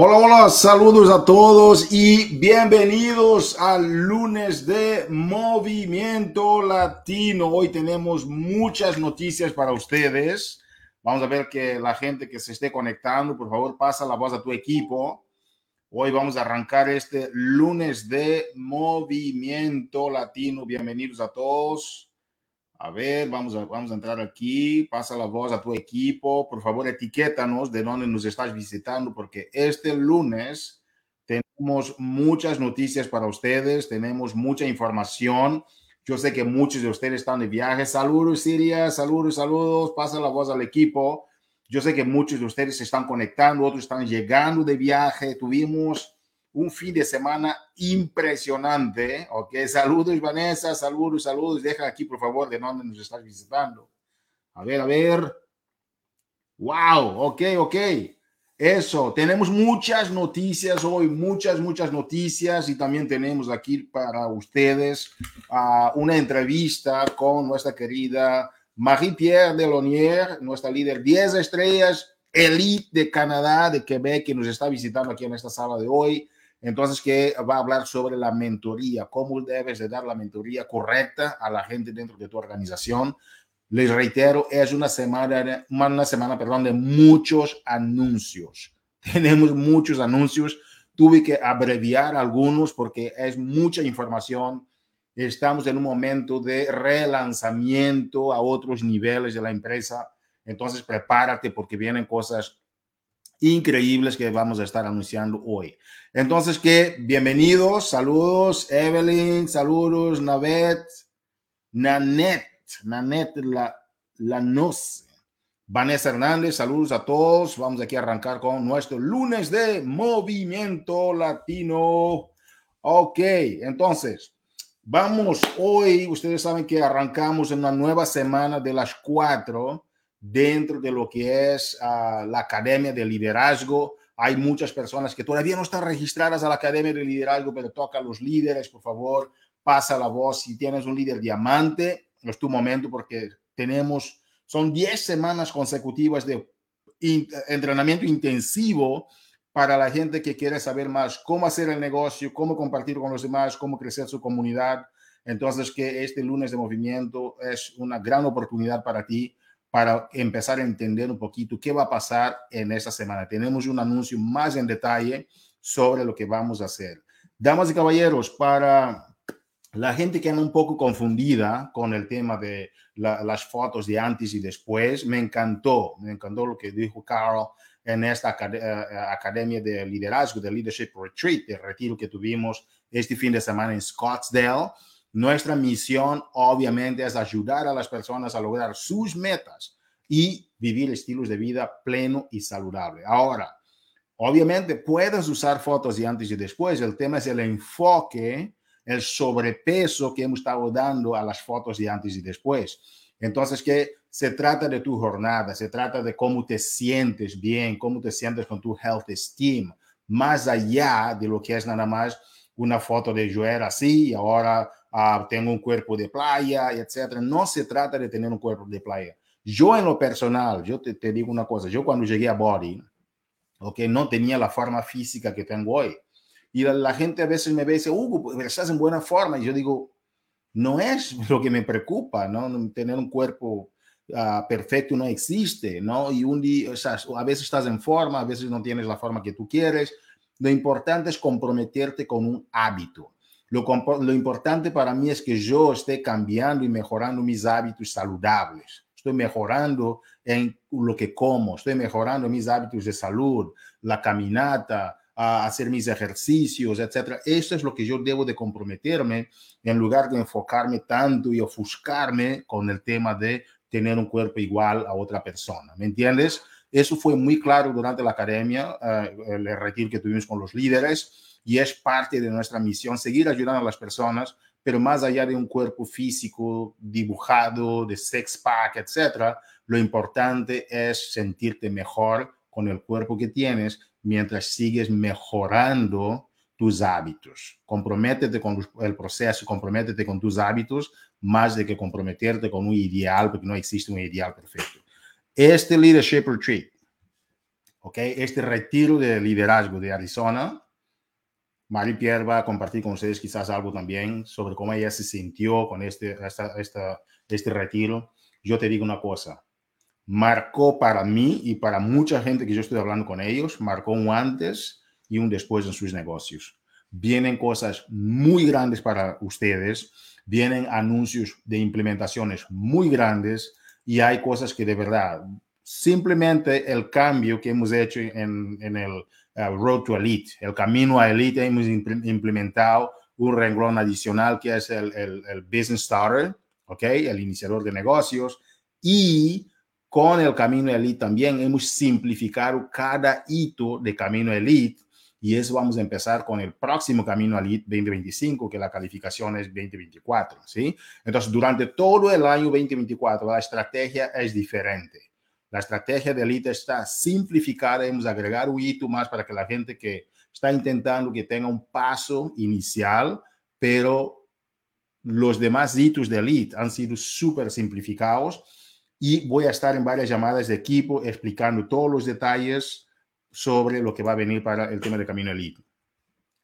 Hola, hola, saludos a todos y bienvenidos al lunes de Movimiento Latino. Hoy tenemos muchas noticias para ustedes. Vamos a ver que la gente que se esté conectando, por favor, pasa la voz a tu equipo. Hoy vamos a arrancar este lunes de Movimiento Latino. Bienvenidos a todos. A ver, vamos a, vamos a entrar aquí. Pasa la voz a tu equipo. Por favor, etiquétanos de dónde nos estás visitando, porque este lunes tenemos muchas noticias para ustedes, tenemos mucha información. Yo sé que muchos de ustedes están de viaje. Saludos, Siria. Saludos, saludos. Pasa la voz al equipo. Yo sé que muchos de ustedes se están conectando, otros están llegando de viaje. Tuvimos un fin de semana impresionante. Ok, saludos Vanessa, saludos, saludos. Deja aquí por favor de dónde nos estás visitando. A ver, a ver. Wow, ok, ok. Eso, tenemos muchas noticias hoy, muchas, muchas noticias y también tenemos aquí para ustedes uh, una entrevista con nuestra querida Marie-Pierre Delonier, nuestra líder 10 estrellas, elite de Canadá, de Quebec, que nos está visitando aquí en esta sala de hoy. Entonces, que va a hablar sobre la mentoría, cómo debes de dar la mentoría correcta a la gente dentro de tu organización. Les reitero, es una semana, una semana, perdón, de muchos anuncios. Tenemos muchos anuncios. Tuve que abreviar algunos porque es mucha información. Estamos en un momento de relanzamiento a otros niveles de la empresa. Entonces, prepárate porque vienen cosas increíbles que vamos a estar anunciando hoy. Entonces, que bienvenidos, saludos, Evelyn, saludos, Navet, Nanet, Nanet la, la Noce. Vanessa Hernández, saludos a todos. Vamos aquí a arrancar con nuestro lunes de Movimiento Latino. Ok, entonces, vamos hoy, ustedes saben que arrancamos en una nueva semana de las cuatro dentro de lo que es uh, la Academia de Liderazgo. Hay muchas personas que todavía no están registradas a la Academia de Liderazgo, pero toca a los líderes, por favor, pasa la voz. Si tienes un líder diamante, es tu momento porque tenemos, son 10 semanas consecutivas de in, entrenamiento intensivo para la gente que quiere saber más cómo hacer el negocio, cómo compartir con los demás, cómo crecer su comunidad. Entonces, que este lunes de movimiento es una gran oportunidad para ti para empezar a entender un poquito qué va a pasar en esta semana. Tenemos un anuncio más en detalle sobre lo que vamos a hacer. Damas y caballeros, para la gente que anda un poco confundida con el tema de la, las fotos de antes y después, me encantó, me encantó lo que dijo Carl en esta uh, academia de liderazgo, de Leadership Retreat, el retiro que tuvimos este fin de semana en Scottsdale nuestra misión, obviamente, es ayudar a las personas a lograr sus metas y vivir estilos de vida pleno y saludable. Ahora, obviamente, puedes usar fotos de antes y después. El tema es el enfoque, el sobrepeso que hemos estado dando a las fotos de antes y después. Entonces, que se trata de tu jornada, se trata de cómo te sientes bien, cómo te sientes con tu health esteem, más allá de lo que es nada más una foto de yo era así y ahora uh, tengo un cuerpo de playa, etc. No se trata de tener un cuerpo de playa. Yo en lo personal, yo te, te digo una cosa, yo cuando llegué a Body, okay, no tenía la forma física que tengo hoy. Y la, la gente a veces me ve y dice, Hugo, estás en buena forma. Y yo digo, no es lo que me preocupa, ¿no? Tener un cuerpo uh, perfecto no existe, ¿no? Y un día, o sea, a veces estás en forma, a veces no tienes la forma que tú quieres. Lo importante es comprometerte con un hábito. Lo, lo, importante para mí es que yo esté cambiando y mejorando mis hábitos saludables. Estoy mejorando en lo que como, estoy mejorando mis hábitos de salud, la caminata, hacer mis ejercicios, etc. Esto es lo que yo debo de comprometerme en lugar de enfocarme tanto y ofuscarme con el tema de tener un cuerpo igual a otra persona. ¿Me entiendes? Eso fue muy claro durante la academia, uh, el retiro que tuvimos con los líderes y es parte de nuestra misión seguir ayudando a las personas, pero más allá de un cuerpo físico dibujado, de sex pack, etcétera, lo importante es sentirte mejor con el cuerpo que tienes mientras sigues mejorando tus hábitos. Comprométete con el proceso, comprométete con tus hábitos más de que comprometerte con un ideal, porque no existe un ideal perfecto. Este Leadership Retreat ¿ok? Este retiro de liderazgo de Arizona, Mari Pierre va a compartir con ustedes quizás algo también sobre cómo ella se sintió con este, esta, este retiro. Yo te digo una cosa, marcó para mí y para mucha gente que yo estoy hablando con ellos, marcó un antes y un después en sus negocios. Vienen cosas muy grandes para ustedes, vienen anuncios de implementaciones muy grandes y hay cosas que de verdad, simplemente el cambio que hemos hecho en el Road to Elite, el camino a Elite, hemos implementado un renglón adicional que es el, el, Business Starter, ¿ok? El iniciador de negocios y con el Camino Elite también hemos simplificado cada hito de Camino Elite y eso vamos a empezar con el próximo Camino Elite 2025, que la calificación es 2024, ¿sí? Entonces, durante todo el año 2024, la estrategia es diferente. La estrategia de Elite está simplificada, hemos agregado un hito más para que la gente que está intentando que tenga un paso inicial, pero los demás hitos de Elite han sido súper simplificados y voy a estar en varias llamadas de equipo explicando todos los detalles sobre lo que va a venir para el tema de Camino Elite.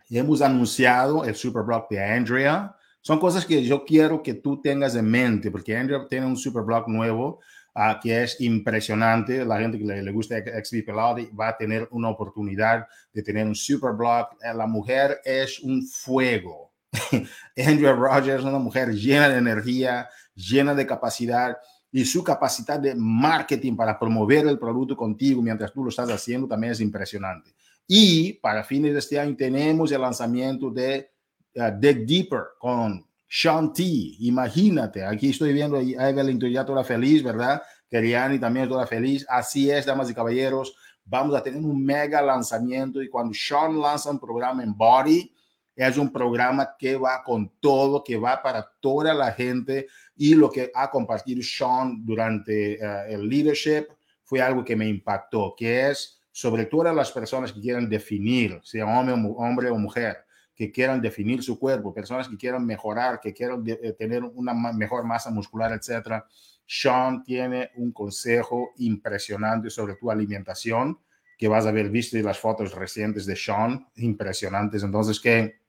Hemos anunciado el Superblock de Andrea. Son cosas que yo quiero que tú tengas en mente, porque Andrea tiene un Superblock nuevo uh, que es impresionante. La gente que le, gusta XP Pelati va a tener una oportunidad de tener un Superblock. Eh, la mujer es un fuego. Andrea Rogers es una mujer llena de energía, llena de capacidad y su capacidad de marketing para promover el producto contigo mientras tú lo estás haciendo también es impresionante. Y para fines de este año tenemos el lanzamiento de uh, Dig Deeper con Sean T. Imagínate, aquí estoy viendo a Evelyn ya toda feliz, ¿verdad? Keriani también toda feliz. Así es, damas y caballeros. Vamos a tener un mega lanzamiento y cuando Sean lanza un programa en Body, es un programa que va con todo, que va para toda la gente y lo que ha compartido Sean durante uh, el leadership fue algo que me impactó, que es sobre todas las personas que quieran definir, sea hombre, hombre o mujer, que quieran definir su cuerpo, personas que quieran mejorar, que quieran de, eh, tener una mejor masa muscular, etcétera. Sean tiene un consejo impresionante sobre tu alimentación que vas a haber visto en las fotos recientes de Sean, impresionantes. Entonces, que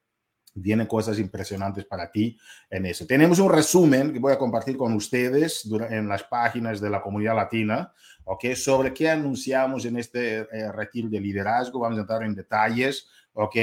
vienen cosas impresionantes para ti en eso. Tenemos un resumen que voy a compartir con ustedes en las páginas de la comunidad latina, ¿ok? Sobre qué anunciamos en este eh, retiro de liderazgo. Vamos a entrar en detalles, ¿ok?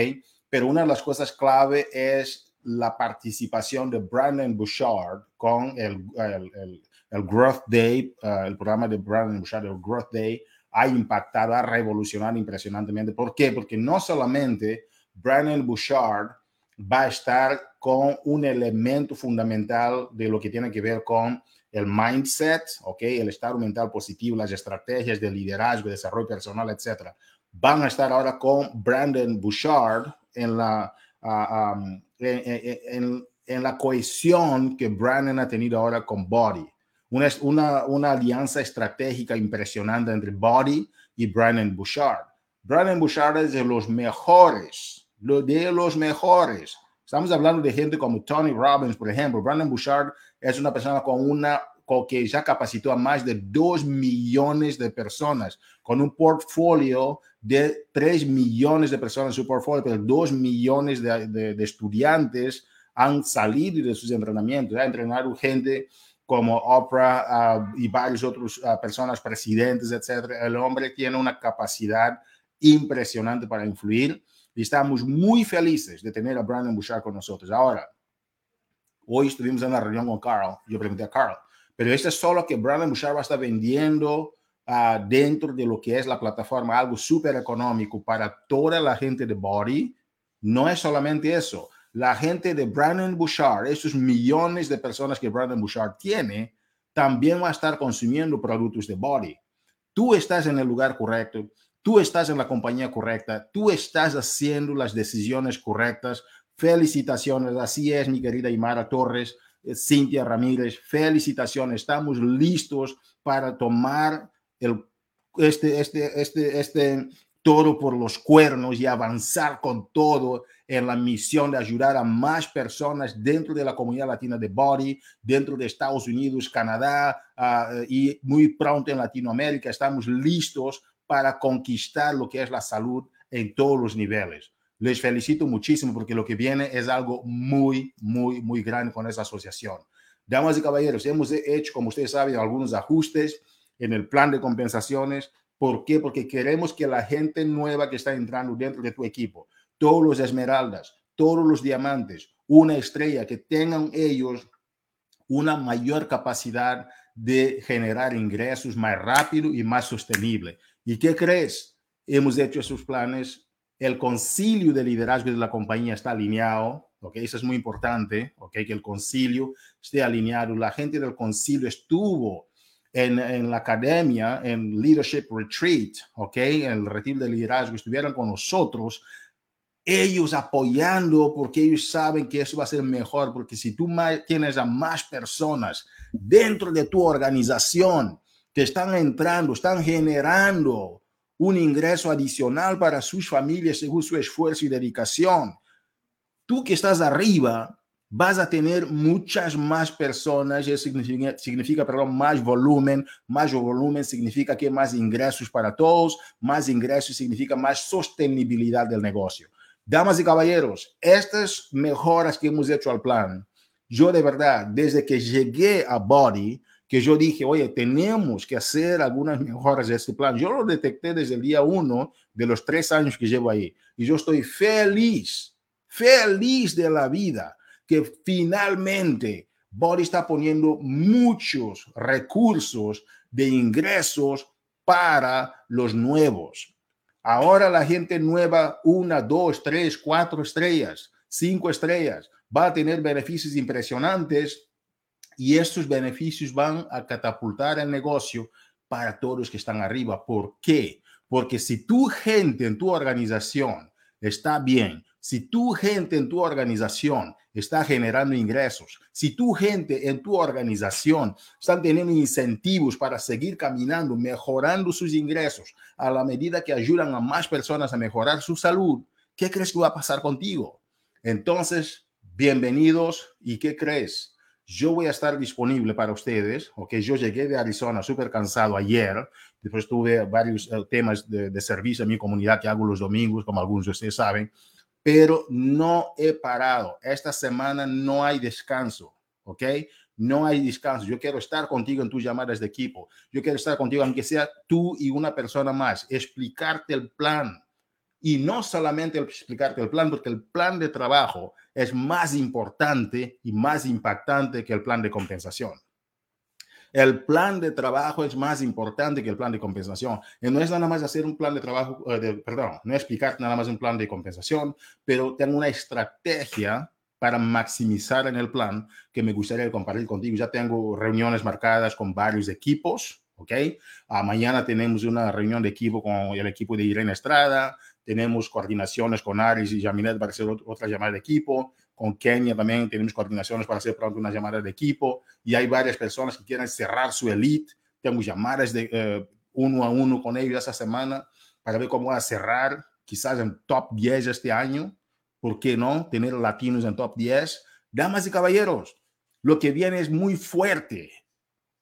Pero una de las cosas clave es la participación de Brandon Bouchard con el, el, el, Growth Day, uh, el programa de Brandon Bouchard, el Growth Day, ha impactado, ha revolucionado impresionantemente. ¿Por qué? Porque no solamente Brandon Bouchard va a estar con un elemento fundamental de lo que tiene que ver con el mindset, ¿ok? El estado mental positivo, las estrategias de liderazgo, desarrollo personal, etcétera. Van a estar ahora con Brandon Bouchard en la, uh, um, en, en, en, la cohesión que Brandon ha tenido ahora con Body. Una, una, una alianza estratégica impresionante entre Body y Brandon Bouchard. Brandon Bouchard es de los mejores de los mejores. Estamos hablando de gente como Tony Robbins, por ejemplo. Brandon Bouchard es una persona con una que ya capacitó a más de 2 millones de personas, con un portfolio de 3 millones de personas en su portfolio, pero 2 millones de, de, de estudiantes han salido de sus entrenamientos, ha entrenado gente como Oprah uh, y varios otros uh, personas, presidentes, etcétera. El hombre tiene una capacidad impresionante para influir y estamos muy felices de tener a Brandon Bouchard con nosotros. Ahora, hoy estuvimos en la reunión con Carl. Yo pregunté a Carl, pero esto es solo que Brandon Bouchard va a estar vendiendo uh, dentro de lo que es la plataforma algo súper económico para toda la gente de Body. No es solamente eso. La gente de Brandon Bouchard, esos millones de personas que Brandon Bouchard tiene, también va a estar consumiendo productos de Body. Tú estás en el lugar correcto Tú estás en la compañía correcta, tú estás haciendo las decisiones correctas. Felicitaciones, así es, mi querida Imara Torres, Cintia Ramírez, felicitaciones. Estamos listos para tomar el, este, este, este, este toro por los cuernos y avanzar con todo en la misión de ayudar a más personas dentro de la comunidad latina de Body, dentro de Estados Unidos, Canadá uh, y muy pronto en Latinoamérica. Estamos listos para conquistar lo que es la salud en todos los niveles. Les felicito muchísimo porque lo que viene es algo muy, muy, muy grande con esa asociación. Damas y caballeros, hemos hecho, como ustedes saben, algunos ajustes en el plan de compensaciones. ¿Por qué? Porque queremos que la gente nueva que está entrando dentro de tu equipo, todos los esmeraldas, todos los diamantes, una estrella, que tengan ellos una mayor capacidad de generar ingresos más rápido y más sostenible. ¿Y qué crees? Hemos hecho esos planes. El concilio de liderazgo de la compañía está alineado. ¿ok? Eso es muy importante, ¿ok? Que el concilio esté alineado. La gente del concilio estuvo en, la academia, en Leadership Retreat, ¿ok? En el retiro de liderazgo, estuvieron con nosotros ellos apoyando porque ellos saben que eso va a ser mejor, porque si tú tienes a más personas dentro de tu organización que están entrando, están generando un ingreso adicional para sus familias según su esfuerzo y dedicación, tú que estás arriba vas a tener muchas más personas, eso significa, perdón, más volumen, más volumen significa que más ingresos para todos, más ingresos significa más sostenibilidad del negocio. Damas y caballeros, estas mejoras que hemos hecho al plan, yo de verdad, desde que llegué a Body, que yo dije, oye, tenemos que hacer algunas mejoras de este plan. Yo lo detecté desde el día uno de los tres años que llevo ahí. Y yo estoy feliz, feliz de la vida, que finalmente Body está poniendo muchos recursos de ingresos para los nuevos. Ahora la gente nueva, una, dos, tres, cuatro estrellas, cinco estrellas, va a tener beneficios impresionantes y estos beneficios van a catapultar el negocio para todos los que están arriba. ¿Por qué? Porque si tu gente en tu organización está bien, si tu gente en tu organización está generando ingresos, si tu gente en tu organización están teniendo incentivos para seguir caminando, mejorando sus ingresos a la medida que ayudan a más personas a mejorar su salud, ¿qué crees que va a pasar contigo? Entonces, bienvenidos y ¿qué crees? Yo voy a estar disponible para ustedes, ok, yo llegué de Arizona súper cansado ayer, después tuve varios eh, temas de, servicio en mi comunidad que hago los domingos, como algunos de ustedes saben, pero no he parado. Esta semana no hay descanso, ¿ok? No hay descanso. Yo quiero estar contigo en tus llamadas de equipo. Yo quiero estar contigo, aunque sea tú y una persona más, explicarte el plan. Y no solamente explicarte el plan, porque el plan de trabajo es más importante y más impactante que el plan de compensación. El plan de trabajo es más importante que el plan de compensación. Y no es nada más hacer un plan de trabajo, eh, de, perdón, no explicar nada más un plan de compensación, pero tengo una estrategia para maximizar en el plan que me gustaría compartir contigo. Ya tengo reuniones marcadas con varios equipos, ¿ok? Uh, mañana tenemos una reunión de equipo con el equipo de Irene Estrada, tenemos coordinaciones con Aris y Jaminet para hacer otra llamada de equipo, con Kenia también tenemos coordinaciones para hacer pronto una llamada de equipo y hay varias personas que quieren cerrar su elite. Tengo llamadas de eh, uno a uno con ellos esta semana para ver cómo va a cerrar, quizás en top 10 este año. ¿Por qué no? Tener latinos en top 10. Damas y caballeros, lo que viene es muy fuerte,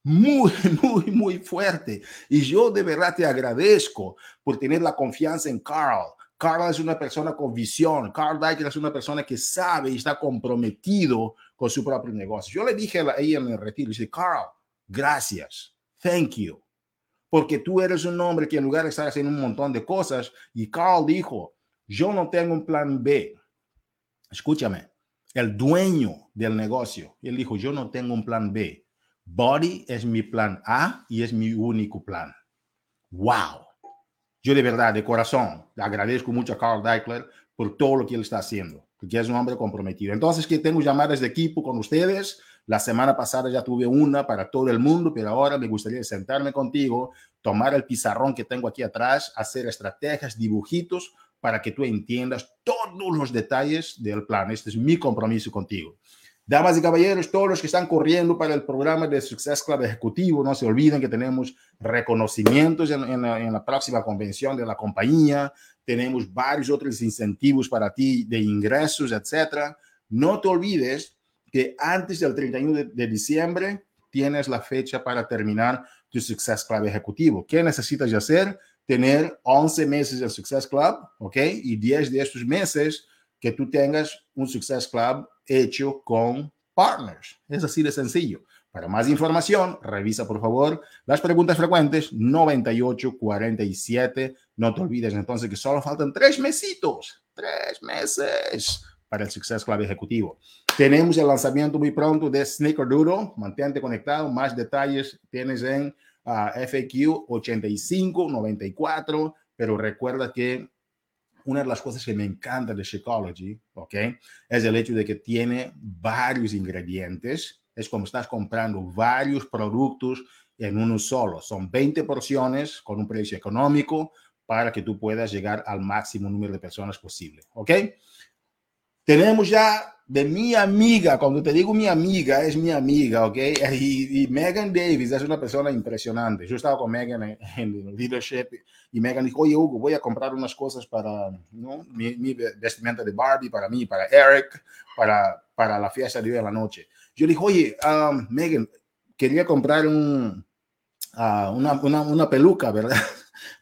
muy, muy, muy fuerte. Y yo de verdad te agradezco por tener la confianza en Carl, Carl es una persona con visión. Carl Deichler es una persona que sabe y está comprometido con su propio negocio. Yo le dije a ella en el retiro, dice, Carl, gracias, thank you. Porque tú eres un hombre que en lugar de estar haciendo un montón de cosas, y Carl dijo, yo no tengo un plan B. Escúchame, el dueño del negocio, él dijo, yo no tengo un plan B. Body es mi plan A y es mi único plan. Wow. Yo de verdad, de corazón, agradezco mucho a Carl Deichler por todo lo que él está haciendo, porque es un hombre comprometido. Entonces, que tengo llamadas de equipo con ustedes. La semana pasada ya tuve una para todo el mundo, pero ahora me gustaría sentarme contigo, tomar el pizarrón que tengo aquí atrás, hacer estrategias, dibujitos, para que tú entiendas todos los detalles del plan. Este es mi compromiso contigo. Damas y caballeros, todos los que están corriendo para el programa de Success Club Ejecutivo, no se olviden que tenemos reconocimientos en, la, próxima convención de la compañía, tenemos varios otros incentivos para ti de ingresos, etcétera. No te olvides que antes del 31 de, de diciembre tienes la fecha para terminar tu Success Club Ejecutivo. ¿Qué necesitas hacer? tener 11 meses del Success Club, ¿ok? Y 10 de estos meses que tú tengas un Success Club hecho con partners. Es así de sencillo. Para más información, revisa por favor las preguntas frecuentes 9847. No te olvides entonces que solo faltan tres mesitos, tres meses para el Success Club Ejecutivo. Tenemos el lanzamiento muy pronto de Snickerdoodle. Mantente conectado. Más detalles tienes en FAQ 8594. Pero recuerda que una de las cosas que me encanta de Shakeology, ¿ok? Es el hecho de que tiene varios ingredientes. Es como estás comprando varios productos en uno solo. Son 20 porciones con un precio económico para que tú puedas llegar al máximo número de personas posible, ¿ok? Tenemos ya de mi amiga, cuando te digo mi amiga, es mi amiga, ¿ok? Y, Megan Davis es una persona impresionante. Yo estaba con Megan en, en leadership y Megan dijo, oye, Hugo, voy a comprar unas cosas para ¿no? mi, mi, vestimenta de Barbie, para mí, para Eric, para, para la fiesta de hoy en la noche. Yo dije, oye, um, Megan, quería comprar un, uh, una, una, una peluca, ¿verdad?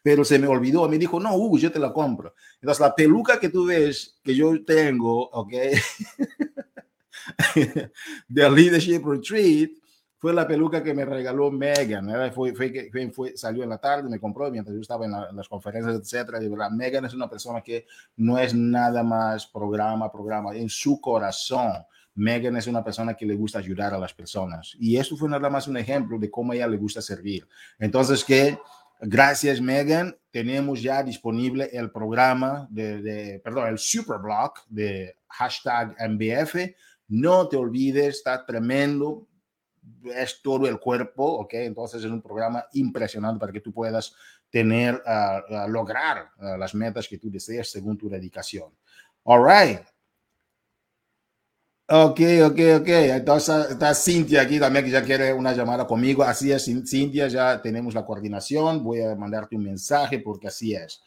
Pero se me olvidó. Me dijo, no, Hugo, yo te la compro. Entonces, la peluca que tú ves que yo tengo, ¿ok? de Leadership Retreat, fue la peluca que me regaló Megan. Fue, fue, fue, salió en la tarde, me compró mientras yo estaba en, las conferencias, etcétera. De verdad, Megan es una persona que no es nada más programa, programa. En su corazón, Megan es una persona que le gusta ayudar a las personas. Y eso fue nada más un ejemplo de cómo a ella le gusta servir. Entonces, que Gracias, Megan. Tenemos ya disponible el programa de, perdón, el Superblock de hashtag MBF. No te olvides, está tremendo. Es todo el cuerpo, ¿ok? Entonces es un programa impresionante para que tú puedas tener, uh, lograr uh, las metas que tú deseas según tu dedicación. All right. Ok, ok, ok. Entonces está Cintia aquí también que ya quiere una llamada conmigo. Así es, Cintia, ya tenemos la coordinación. Voy a mandarte un mensaje porque así es.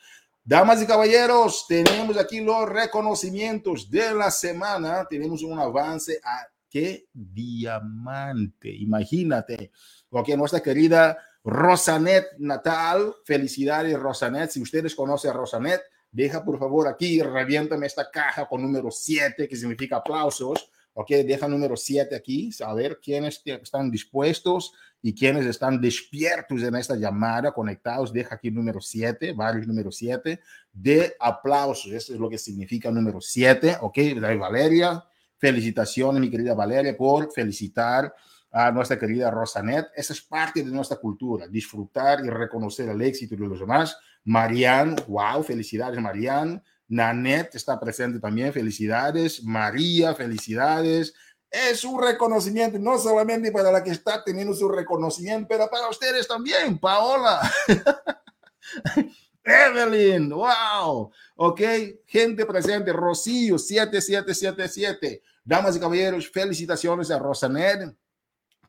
Damas y caballeros, tenemos aquí los reconocimientos de la semana. Tenemos un avance a qué diamante. Imagínate. Ok, nuestra querida Rosanet Natal. Felicidades, Rosanet. Si ustedes conocen a Rosanet, deja por favor aquí, reviéntame esta caja con número 7, que significa aplausos. Ok, deja número 7 aquí, a ver quiénes están dispuestos y quiénes están despiertos en esta llamada, conectados. Deja aquí número 7, varios número 7, de aplausos. Eso es lo que significa número 7. Ok, Valeria, felicitaciones, mi querida Valeria, por felicitar a nuestra querida Rosanet. Esa es parte de nuestra cultura, disfrutar y reconocer el éxito de los demás. Marianne, wow, felicidades, Marianne. Nanette está presente también, felicidades. María, felicidades. Es un reconocimiento, no solamente para la que está teniendo su reconocimiento, pero para ustedes también, Paola. Evelyn, wow. Ok, gente presente, Rocío, 7777. Damas y caballeros, felicitaciones a Rosanet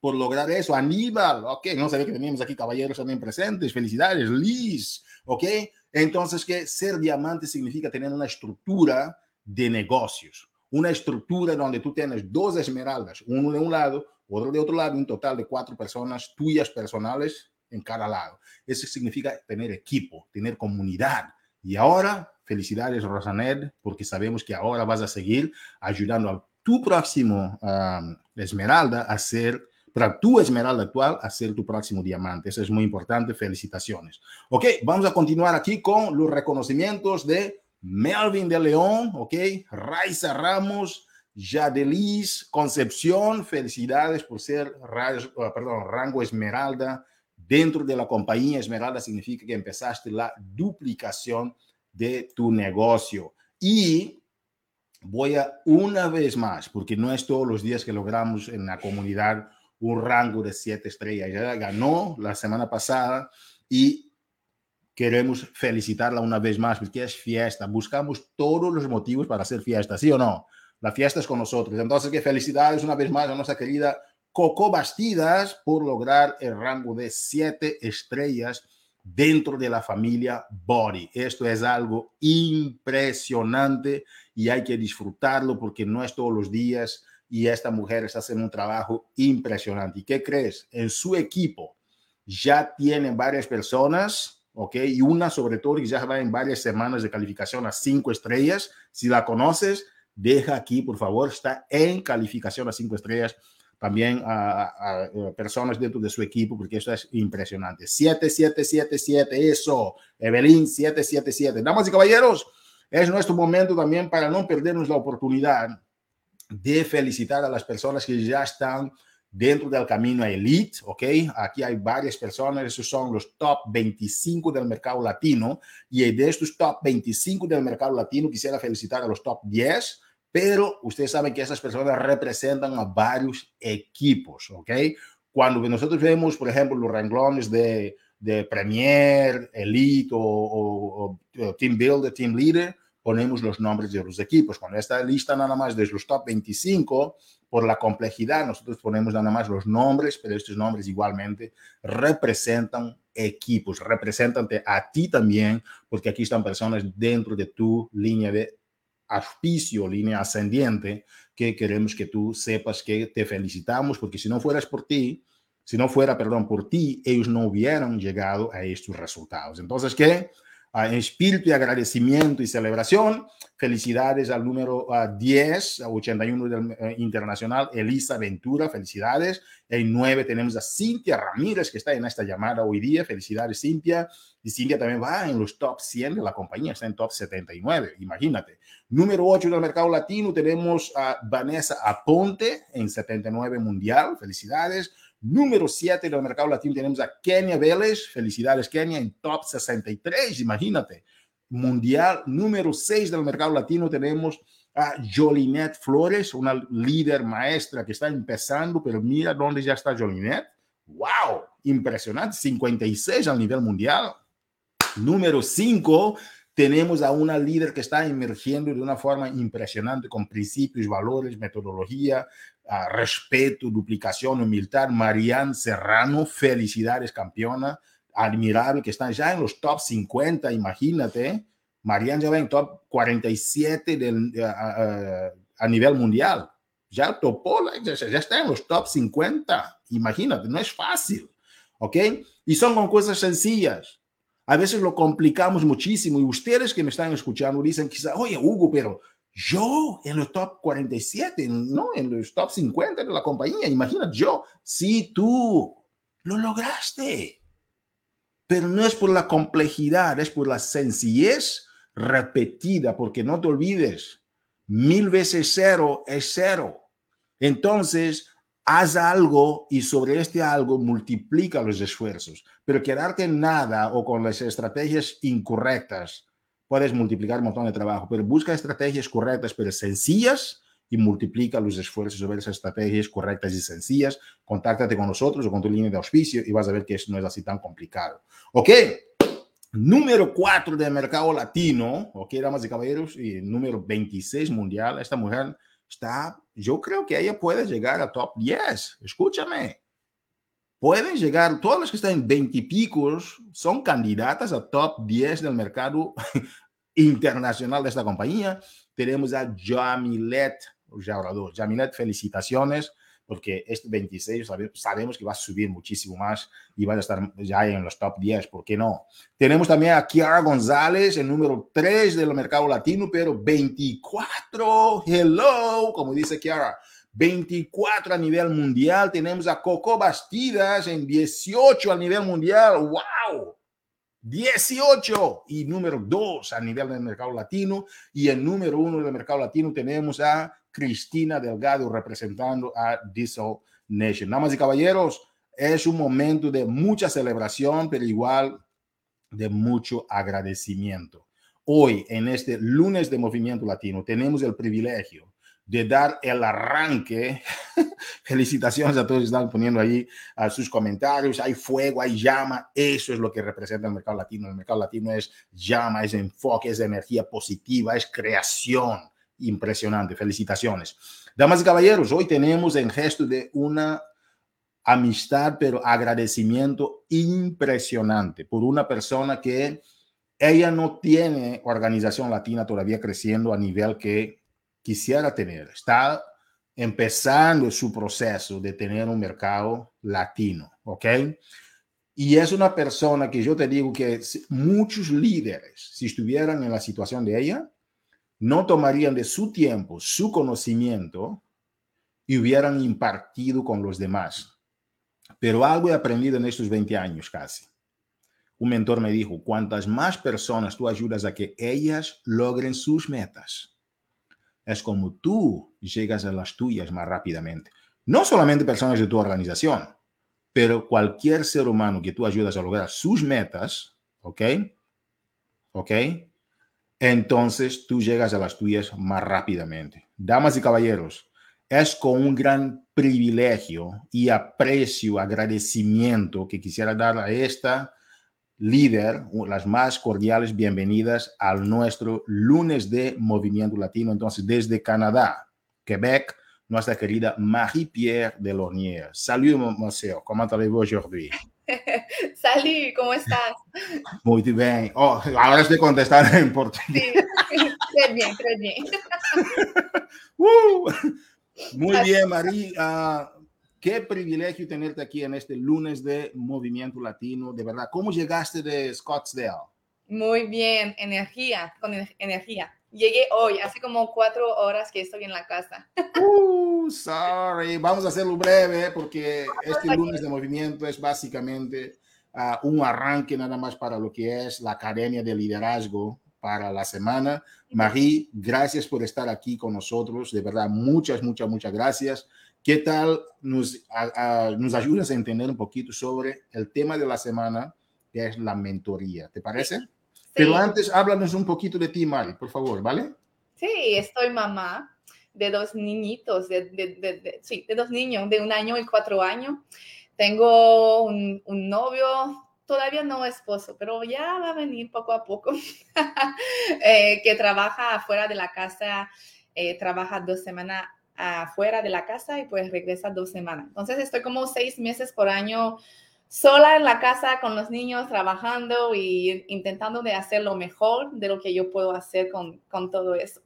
por lograr eso. Aníbal, ok, no sabía que teníamos aquí caballeros también presentes. Felicidades, Liz, ok. Entonces, que ser diamante significa tener una estructura de negocios, una estructura donde tú tienes dos esmeraldas, uno de un lado, otro de otro lado, un total de cuatro personas tuyas personales en cada lado. Eso significa tener equipo, tener comunidad. Y ahora, felicidades, Rosanet, porque sabemos que ahora vas a seguir ayudando a tu próximo um, esmeralda a ser para tu esmeralda actual a ser tu próximo diamante. Eso es muy importante. Felicitaciones. Ok, vamos a continuar aquí con los reconocimientos de Melvin de León, ok, Raiza Ramos, Yadelis Concepción, felicidades por ser ah, perdón, rango Esmeralda dentro de la compañía Esmeralda significa que empezaste la duplicación de tu negocio. Y voy a una vez más, porque no es todos los días que logramos en la comunidad un rango de siete estrellas. Ya ganó la semana pasada y queremos felicitarla una vez más porque es fiesta. Buscamos todos los motivos para hacer fiesta, ¿sí o no? La fiesta es con nosotros. Entonces, que felicidades una vez más a nuestra querida Coco Bastidas por lograr el rango de siete estrellas dentro de la familia Body. Esto es algo impresionante y hay que disfrutarlo porque no es todos los días y esta mujer está haciendo un trabajo impresionante. ¿Y qué crees? En su equipo ya tienen varias personas ¿ok? Y una sobre todo que ya va en varias semanas de calificación a cinco estrellas. Si la conoces, deja aquí, por favor, está en calificación a cinco estrellas también a, personas dentro de su equipo, porque eso es impresionante. 7777, eso, Evelyn 777. Damas y caballeros, es nuestro momento también para no perdernos la oportunidad de felicitar a las personas que ya están dentro del camino Elite, ¿ok? Aquí hay varias personas, esos son los top 25 del mercado latino, y de estos top 25 del mercado latino quisiera felicitar a los top 10, pero ustedes saben que esas personas representan a varios equipos, ¿ok? Cuando nosotros vemos, por ejemplo, los renglones de, de Premier, Elite o, o Team Builder, Team Leader, ponemos los nombres de los equipos. Cuando esta lista nada más de los top 25, por la complejidad, nosotros ponemos nada más los nombres, pero estos nombres igualmente representan equipos, representan a ti también, porque aquí están personas dentro de tu línea de auspicio, línea ascendiente, que queremos que tú sepas que te felicitamos, porque si no fueras por ti, si no fuera, perdón, por ti, ellos no hubieran llegado a estos resultados. Entonces, ¿qué? En espíritu de agradecimiento y celebración. Felicidades al número 10, 81 del eh, internacional, Elisa Ventura, felicidades. En 9 tenemos a Cintia Ramírez, que está en esta llamada hoy día. Felicidades, Cintia. Y Cintia también va en los top 100 de la compañía, está en top 79, imagínate. Número 8 del mercado latino tenemos a Vanessa Aponte en 79 mundial, felicidades. Número 7 del mercado latino tenemos a Kenia Vélez. Felicidades, Kenia, en top 63, imagínate. Mundial número 6 del mercado latino tenemos a Jolinet Flores, una líder maestra que está empezando, pero mira dónde ya está Jolinet. ¡Wow! Impresionante, 56 al nivel mundial. Número 5 tenemos a una líder que está emergiendo de una forma impresionante con principios, valores, metodología, respeto, duplicación, humildad. Marianne Serrano, felicidades, campeona. Admirable que está ya en los top 50, imagínate. Marianne ya va en top 47 del, uh, a nivel mundial. Ya topó, ya, ya está en los top 50. Imagínate, no es fácil. ¿Ok? Y son con cosas sencillas a veces lo complicamos muchísimo y ustedes que me están escuchando dicen quizá, oye, Hugo, pero yo en los top 47, no en los top 50 de la compañía, imagínate yo, si tú lo lograste. Pero no es por la complejidad, es por la sencillez repetida, porque no te olvides, mil veces cero es cero. Entonces, haz algo y sobre este algo multiplica los esfuerzos. Pero quedarte en nada o con las estrategias incorrectas, puedes multiplicar un montón de trabajo, pero busca estrategias correctas, pero sencillas y multiplica los esfuerzos sobre esas estrategias correctas y sencillas. Contáctate con nosotros o con tu línea de auspicio y vas a ver que no es así tan complicado. Ok. Número 4 del mercado latino, ok, damas y caballeros, y número 26 mundial. Esta mujer está, yo creo que ella puede llegar a top 10. Escúchame. Pueden llegar, todas las que están en 20 y picos son candidatas a top 10 del mercado internacional de esta compañía. Tenemos a Jamilet, Jamilet, felicitaciones porque este 26 sabemos que va a subir muchísimo más y va a estar ya en los top 10, ¿por qué no? Tenemos también a Kiara González, el número 3 del mercado latino, pero 24, hello, como dice Kiara. 24 a nivel mundial, tenemos a Coco Bastidas en 18 a nivel mundial, wow, 18 y número 2 a nivel del mercado latino y el número 1 del mercado latino tenemos a Cristina Delgado representando a Diesel Nation. Damas y caballeros, es un momento de mucha celebración, pero igual de mucho agradecimiento. Hoy, en este lunes de Movimiento Latino, tenemos el privilegio de dar el arranque. Felicitaciones a todos que están poniendo ahí a sus comentarios. Hay fuego, hay llama. Eso es lo que representa el mercado latino. El mercado latino es llama, es enfoque, es energía positiva, es creación impresionante. Felicitaciones. Damas y caballeros, hoy tenemos en gesto de una amistad, pero agradecimiento impresionante por una persona que ella no tiene organización latina todavía creciendo a nivel que quisiera tener. Está empezando su proceso de tener un mercado latino, ¿ok? Y es una persona que yo te digo que muchos líderes, si estuvieran en la situación de ella, no tomarían de su tiempo, su conocimiento y hubieran impartido con los demás. Pero algo he aprendido en estos 20 años casi. Un mentor me dijo, cuantas más personas tú ayudas a que ellas logren sus metas, es como tú llegas a las tuyas más rápidamente. No solamente personas de tu organización, pero cualquier ser humano que tú ayudas a lograr sus metas, ¿ok? ¿Ok? Entonces tú llegas a las tuyas más rápidamente. Damas y caballeros, es con un gran privilegio y aprecio, agradecimiento que quisiera dar a esta líder las más cordiales bienvenidas al nuestro lunes de Movimiento Latino. Entonces, desde Canadá, Quebec, nuestra querida Marie-Pierre Delornier. Salut, monsieur. ¿Cómo allez-vous aujourd'hui? Salut, ¿cómo estás? Muy bien. Oh, ahora estoy contestando en portugués. Sí, muy bien, muy bien. Uh, muy bien, Marie. Uh, qué privilegio tenerte aquí en este lunes de Movimiento Latino. De verdad, ¿cómo llegaste de Scottsdale? Muy bien, energía, con energía. Llegué hoy, hace como cuatro horas que estoy en la casa. Uh, sorry. Vamos a hacerlo breve porque este lunes de movimiento es básicamente uh, un arranque nada más para lo que es la Academia de Liderazgo para la semana. Marie, gracias por estar aquí con nosotros. De verdad, muchas, muchas, muchas gracias. ¿Qué tal nos, nos ayudas a entender un poquito sobre el tema de la semana, que es la mentoría? ¿Te parece? Pero antes, háblanos un poquito de ti, Mari, por favor, ¿vale? Sí, estoy mamá de dos niñitos, de, de, de, sí, de dos niños, de un año y cuatro años. Tengo un, un, novio, todavía no esposo, pero ya va a venir poco a poco, eh, que trabaja afuera de la casa, eh, trabaja dos semanas afuera de la casa y pues regresa dos semanas. Entonces estoy como seis meses por año sola en la casa con los niños trabajando y intentando de hacer lo mejor de lo que yo puedo hacer con, con todo eso.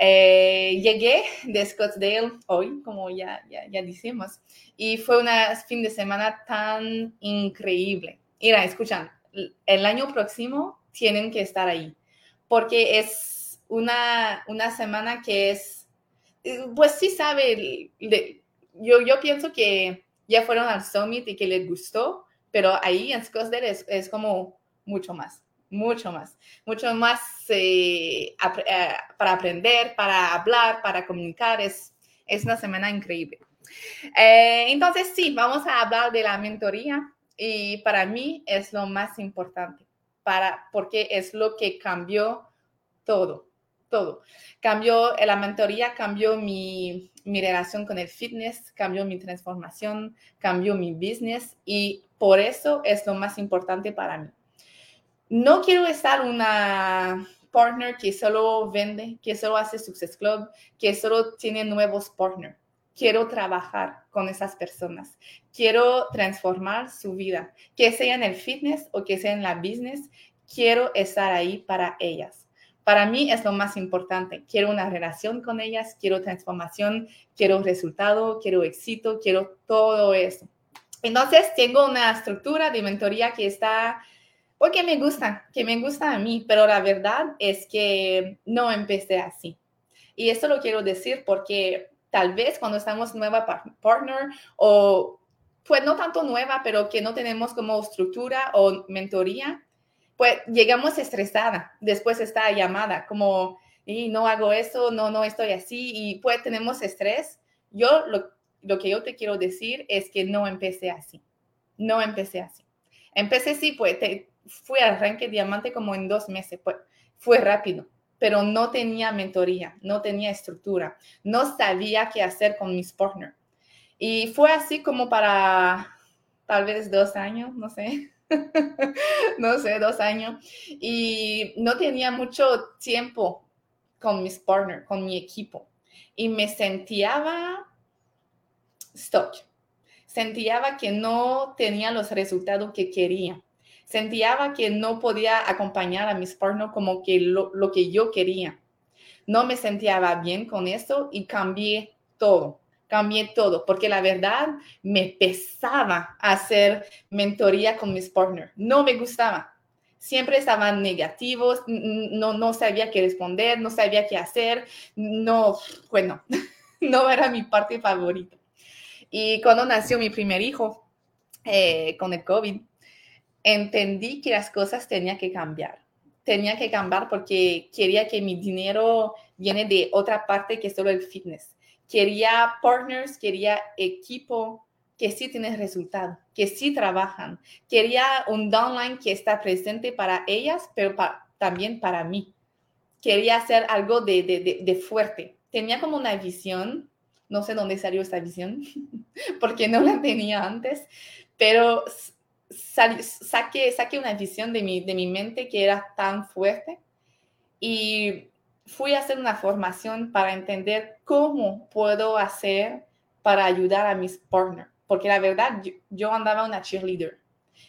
Eh, llegué de Scottsdale hoy, como ya, ya, ya decimos, y fue un fin de semana tan increíble. Mira, escuchan, el año próximo tienen que estar ahí, porque es una, una semana que es, pues sí sabe, yo, yo pienso que ya fueron al summit y que les gustó, pero ahí en Scottsdale es, es como mucho más, mucho más, mucho más eh, eh, para aprender, para hablar, para comunicar. Es, es una semana increíble. Eh, entonces, sí, vamos a hablar de la mentoría y para mí es lo más importante, para, porque es lo que cambió todo todo. Cambió la mentoría, cambió mi, mi relación con el fitness, cambió mi transformación, cambió mi business y por eso es lo más importante para mí. No quiero estar una partner que solo vende, que solo hace Success Club, que solo tiene nuevos partners. Quiero trabajar con esas personas. Quiero transformar su vida, que sea en el fitness o que sea en la business. Quiero estar ahí para ellas para mí es lo más importante. Quiero una relación con ellas, quiero transformación, quiero resultado, quiero éxito, quiero todo eso. Entonces, tengo una estructura de mentoría que está, porque me gusta, que me gusta a mí, pero la verdad es que no empecé así. Y esto lo quiero decir porque tal vez cuando estamos nueva partner o pues no tanto nueva, pero que no tenemos como estructura o mentoría, pues llegamos estresada después de esta llamada, como, y no hago eso, no, no estoy así, y pues tenemos estrés. Yo lo, lo que yo te quiero decir es que no empecé así, no empecé así. Empecé sí, pues te, fui al arranque diamante como en dos meses, pues fue rápido, pero no tenía mentoría, no tenía estructura, no sabía qué hacer con mis partners. Y fue así como para tal vez dos años, no sé. no sé, dos años. Y no tenía mucho tiempo con mis partners, con mi equipo. Y me sentía stuck. Sentía que no tenía los resultados que quería. Sentía que no podía acompañar a mis partners como que lo, que yo quería. No me sentía bien con eso y cambié todo. Cambié todo, porque la verdad me pesaba hacer mentoría con mis partners. No me gustaba. Siempre estaban negativos, no, no sabía qué responder, no sabía qué hacer, no, bueno, no era mi parte favorita. Y cuando nació mi primer hijo, eh, con el COVID, entendí que las cosas tenían que cambiar. Tenía que cambiar porque quería que mi dinero viene de otra parte que solo el fitness quería partners, quería equipo que sí tiene resultado, que sí trabajan. Quería un downline que está presente para ellas, pero también para mí. Quería hacer algo de, fuerte. Tenía como una visión, no sé dónde salió esta visión, porque no la tenía antes, pero saqué, saqué una visión de mi, de mi mente que era tan fuerte y fui a hacer una formación para entender cómo puedo hacer para ayudar a mis partners, porque la verdad yo, andaba una cheerleader.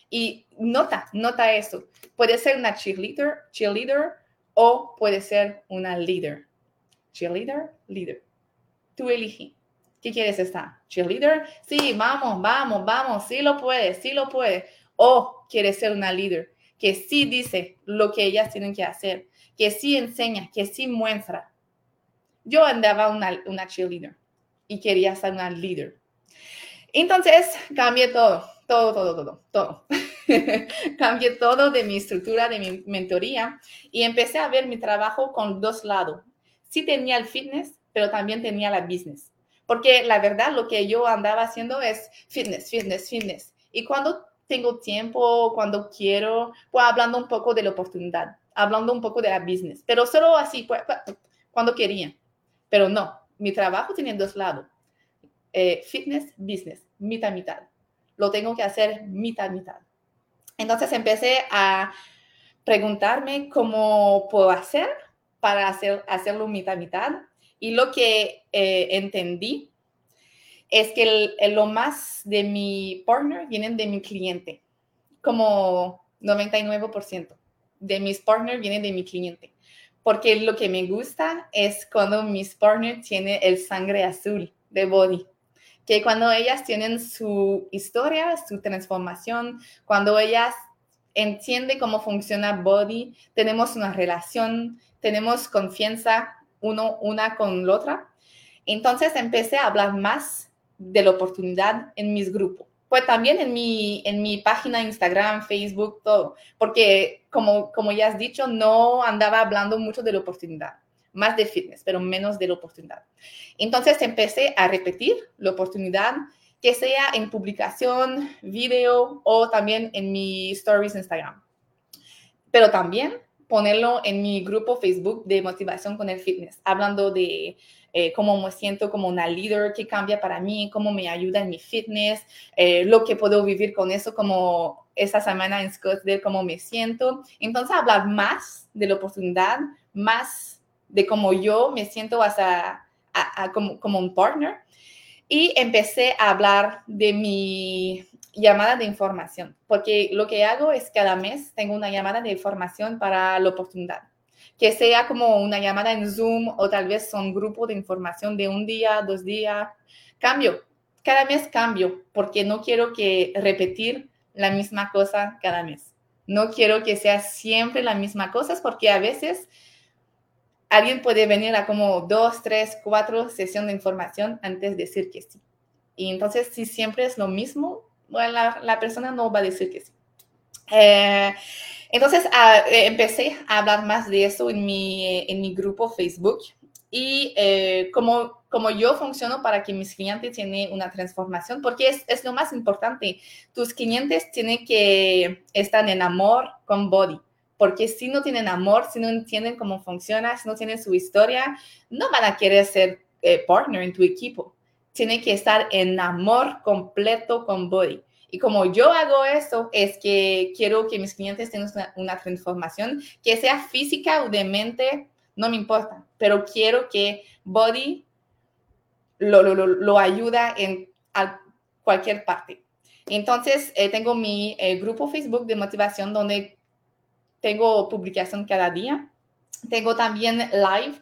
Y nota, nota eso. Puede ser una cheerleader, cheerleader o puede ser una leader. Cheerleader, leader. Tú elige. ¿Qué quieres estar? Cheerleader. Sí, vamos, vamos, vamos. Sí lo puedes, sí lo puedes. O quieres ser una líder que sí dice lo que ellas tienen que hacer que sí enseña, que sí muestra. Yo andaba una, una cheerleader y quería ser una líder. Entonces cambié todo, todo, todo, todo, todo. cambié todo de mi estructura, de mi mentoría y empecé a ver mi trabajo con dos lados. Sí tenía el fitness, pero también tenía la business. Porque la verdad lo que yo andaba haciendo es fitness, fitness, fitness. Y cuando tengo tiempo, cuando quiero, pues hablando un poco de la oportunidad hablando un poco de la business, pero solo así, pues, pues, cuando quería. Pero no, mi trabajo tiene dos lados. Eh, fitness, business, mitad, mitad. Lo tengo que hacer mitad, mitad. Entonces empecé a preguntarme cómo puedo hacer para hacer, hacerlo mitad, mitad. Y lo que eh, entendí es que lo más de mi partner vienen de mi cliente, como 99% de mis partners viene de mi cliente. Porque lo que me gusta es cuando mis partners tienen el sangre azul de body. Que cuando ellas tienen su historia, su transformación, cuando ellas entienden cómo funciona body, tenemos una relación, tenemos confianza uno, una con la otra. Entonces empecé a hablar más de la oportunidad en mis grupos pues también en mi, en mi página Instagram, Facebook, todo, porque como, como ya has dicho, no andaba hablando mucho de la oportunidad, más de fitness, pero menos de la oportunidad. Entonces empecé a repetir la oportunidad, que sea en publicación, video o también en mi stories Instagram. Pero también ponerlo en mi grupo Facebook de motivación con el fitness, hablando de eh, cómo me siento como una líder, qué cambia para mí, cómo me ayuda en mi fitness, eh, lo que puedo vivir con eso, como esta semana en Scottsdale, cómo me siento. Entonces, hablar más de la oportunidad, más de cómo yo me siento hasta, como, como un partner. Y empecé a hablar de mi llamada de información, porque lo que hago es cada mes tengo una llamada de información para la oportunidad que sea como una llamada en Zoom o tal vez son grupos de información de un día, dos días. Cambio, cada mes cambio porque no quiero que repetir la misma cosa cada mes. No quiero que sea siempre la misma cosa porque a veces alguien puede venir a como dos, tres, cuatro sesiones de información antes de decir que sí. Y entonces si siempre es lo mismo, bueno, la, la persona no va a decir que sí. Eh, entonces ah, eh, empecé a hablar más de eso en mi, en mi grupo Facebook y eh, como, como yo funciono para que mis clientes tienen una transformación, porque es, es, lo más importante. Tus clientes tienen que estar en amor con Body, porque si no tienen amor, si no entienden cómo funciona, si no tienen su historia, no van a querer ser partner en tu equipo. Tienen que estar en amor completo con Body. Y como yo hago eso, es que quiero que mis clientes tengan una, transformación, que sea física o de mente, no me importa, pero quiero que Body lo, lo, lo, ayuda en cualquier parte. Entonces, eh, tengo mi eh, grupo Facebook de motivación donde tengo publicación cada día. Tengo también live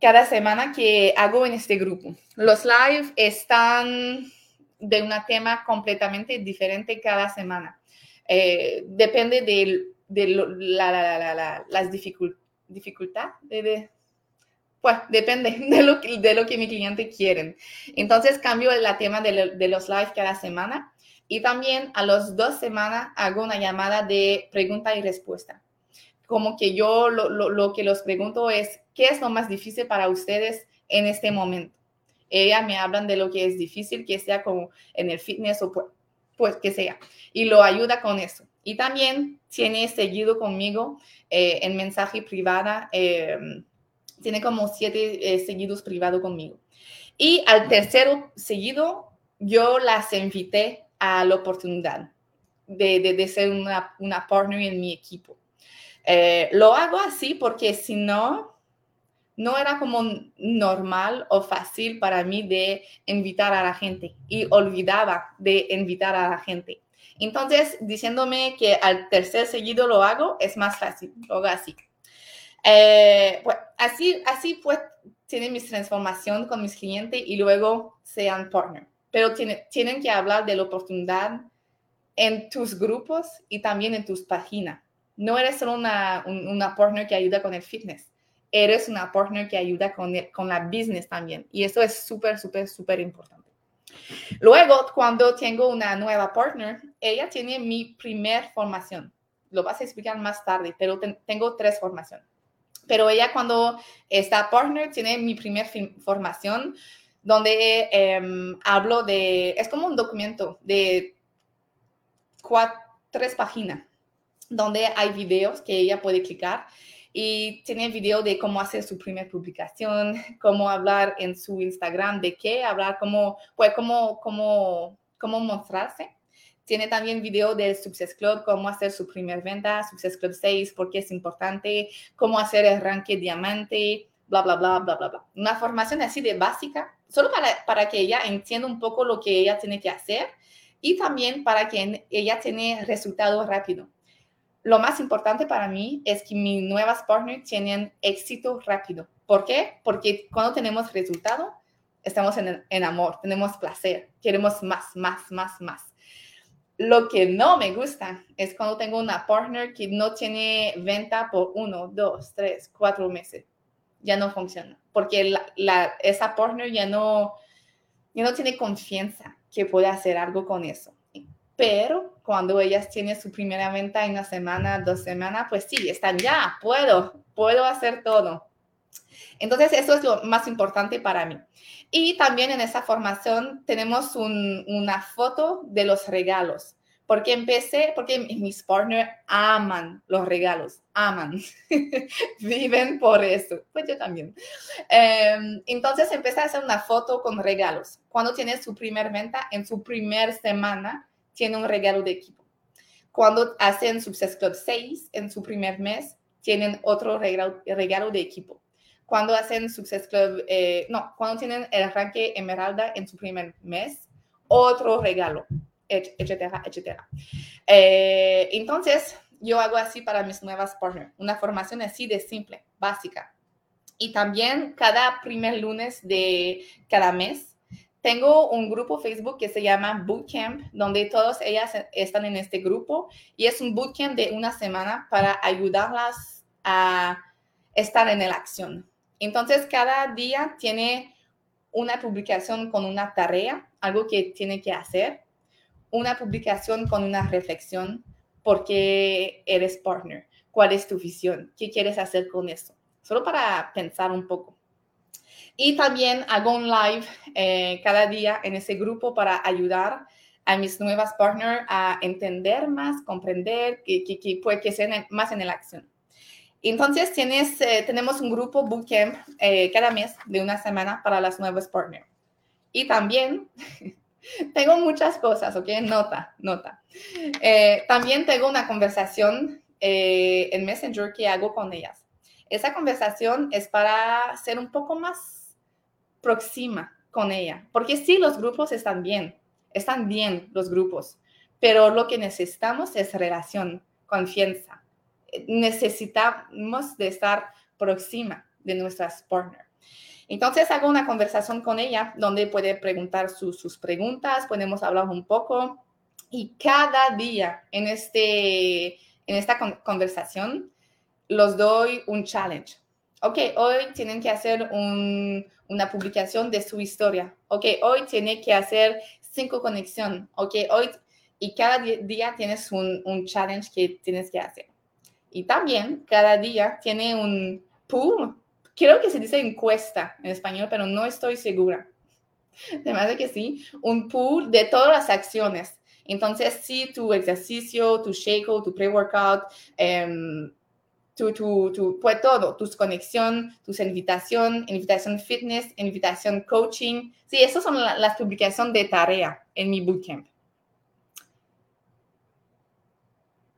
cada semana que hago en este grupo. Los live están de un tema completamente diferente cada semana. Depende de, las dificultades. De, pues depende de lo, que, mi cliente quieren. Entonces cambio el tema de, los live cada semana y también a las dos semanas hago una llamada de pregunta y respuesta. Como que yo lo, lo que los pregunto es, ¿qué es lo más difícil para ustedes en este momento? Ella me hablan de lo que es difícil, que sea como en el fitness o pues, pues que sea, y lo ayuda con eso. Y también tiene seguido conmigo eh, en mensaje privada, eh, tiene como siete eh, seguidos privados conmigo. Y al tercero seguido, yo las invité a la oportunidad de, de, ser una, una, partner en mi equipo. lo hago así porque si no, no era como normal o fácil para mí de invitar a la gente y olvidaba de invitar a la gente. Entonces, diciéndome que al tercer seguido lo hago, es más fácil, lo así. Eh, pues, así, así pues, tiene mi transformación con mis clientes y luego sean partner. Pero tiene, tienen que hablar de la oportunidad en tus grupos y también en tus páginas. No eres solo una, una partner que ayuda con el fitness eres una partner que ayuda con, con la business también. Y eso es súper, súper, súper importante. Luego, cuando tengo una nueva partner, ella tiene mi primer formación. Lo vas a explicar más tarde, pero tengo tres formaciones. Pero ella cuando está partner tiene mi primer formación donde em, hablo de, es como un documento de cuatro, tres páginas, donde hay videos que ella puede clicar y tiene video de cómo hacer su primera publicación, cómo hablar en su Instagram, de qué hablar, cómo, pues, cómo, cómo, cómo mostrarse. Tiene también video del Success Club, cómo hacer su primer venta, Success Club 6, por qué es importante, cómo hacer el ranking diamante, bla, bla, bla, bla, bla, bla. Una formación así de básica, solo para, para que ella entienda un poco lo que ella tiene que hacer y también para que ella tenga resultados rápido lo más importante para mí es que mis nuevas partners tienen éxito rápido. ¿Por qué? Porque cuando tenemos resultado, estamos en, en, amor, tenemos placer, queremos más, más, más, más. Lo que no me gusta es cuando tengo una partner que no tiene venta por uno, dos, tres, cuatro meses. Ya no funciona, porque la, esa partner ya no, ya no tiene confianza que pueda hacer algo con eso. Pero cuando ellas tienen su primera venta en una semana, dos semanas, pues sí, están ya, puedo, puedo hacer todo. Entonces, eso es lo más importante para mí. Y también en esa formación tenemos una foto de los regalos. Porque empecé, porque mis partners aman los regalos, aman, viven por eso, pues yo también. Em, entonces empecé a hacer una foto con regalos. Cuando tienes su primer venta, en su primer semana, tiene un regalo de equipo. Cuando hacen Success Club 6 en su primer mes, tienen otro regalo, de equipo. Cuando hacen Success Club, eh, no, cuando tienen el arranque Emeralda en su primer mes, otro regalo, etcétera, etcétera. Eh, entonces, yo hago así para mis nuevas partners, una formación así de simple, básica. Y también cada primer lunes de cada mes tengo un grupo Facebook que se llama Bootcamp, donde todas ellas están en este grupo y es un bootcamp de una semana para ayudarlas a estar en la acción. Entonces, cada día tiene una publicación con una tarea, algo que tiene que hacer, una publicación con una reflexión, porque eres partner, cuál es tu visión, qué quieres hacer con eso, solo para pensar un poco. Y también hago un live eh, cada día en ese grupo para ayudar a mis nuevas partners a entender más, comprender, que, que, que puede que sean más en la acción. Entonces, tienes, eh, tenemos un grupo bootcamp eh, cada mes de una semana para las nuevas partners. Y también tengo muchas cosas, ¿ok? Nota, nota. también tengo una conversación en Messenger que hago con ellas. Esa conversación es para ser un poco más próxima con ella, porque sí, los grupos están bien, están bien los grupos, pero lo que necesitamos es relación, confianza. Necesitamos de estar próxima de nuestras partners. Entonces hago una conversación con ella donde puede preguntar sus preguntas, podemos hablar un poco y cada día en, este, en esta conversación los doy un challenge. Ok, hoy tienen que hacer una publicación de su historia. Ok, hoy tiene que hacer cinco conexiones. Ok, hoy y cada día tienes un, challenge que tienes que hacer. Y también cada día tiene un pool creo que se dice encuesta en español, pero no estoy segura. Además de que sí, un pool de todas las acciones. Entonces, sí, tu ejercicio, tu shake, tu pre-workout, em, tu, tu, tu, pues todo, tus conexión, tus invitación, invitación fitness, invitación coaching. Sí, esas son las publicaciones de tarea en mi bootcamp.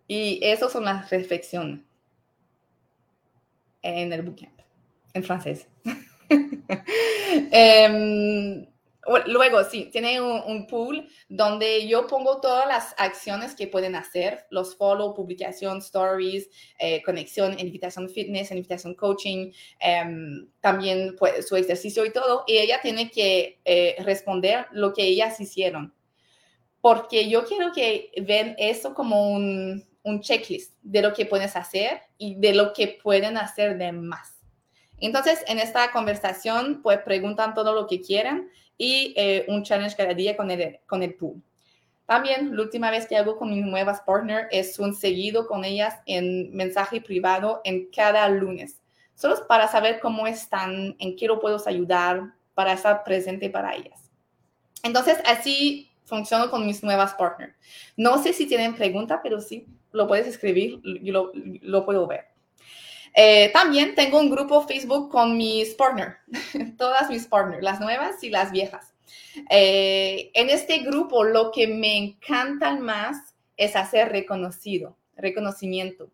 Y esas son las reflexiones en el bootcamp en francés. Em, luego, sí, tiene un, pool donde yo pongo todas las acciones que pueden hacer, los follow, publicación, stories, eh, conexión, invitación fitness, invitación coaching, em, también pues, su ejercicio y todo. Y ella tiene que eh, responder lo que ellas hicieron. Porque yo quiero que ven eso como un, un checklist de lo que puedes hacer y de lo que pueden hacer de más. Entonces, en esta conversación, pues preguntan todo lo que quieran y eh, un challenge cada día con el, con el pool. También, la última vez que hago con mis nuevas partners es un seguido con ellas en mensaje privado en cada lunes, solo para saber cómo están, en qué lo puedo ayudar, para estar presente para ellas. Entonces, así funciono con mis nuevas partners. No sé si tienen pregunta, pero sí, lo puedes escribir, yo lo, lo puedo ver. Eh, también tengo un grupo Facebook con mis partners, todas mis partners, las nuevas y las viejas. Eh, en este grupo lo que me encanta más es hacer reconocido, reconocimiento.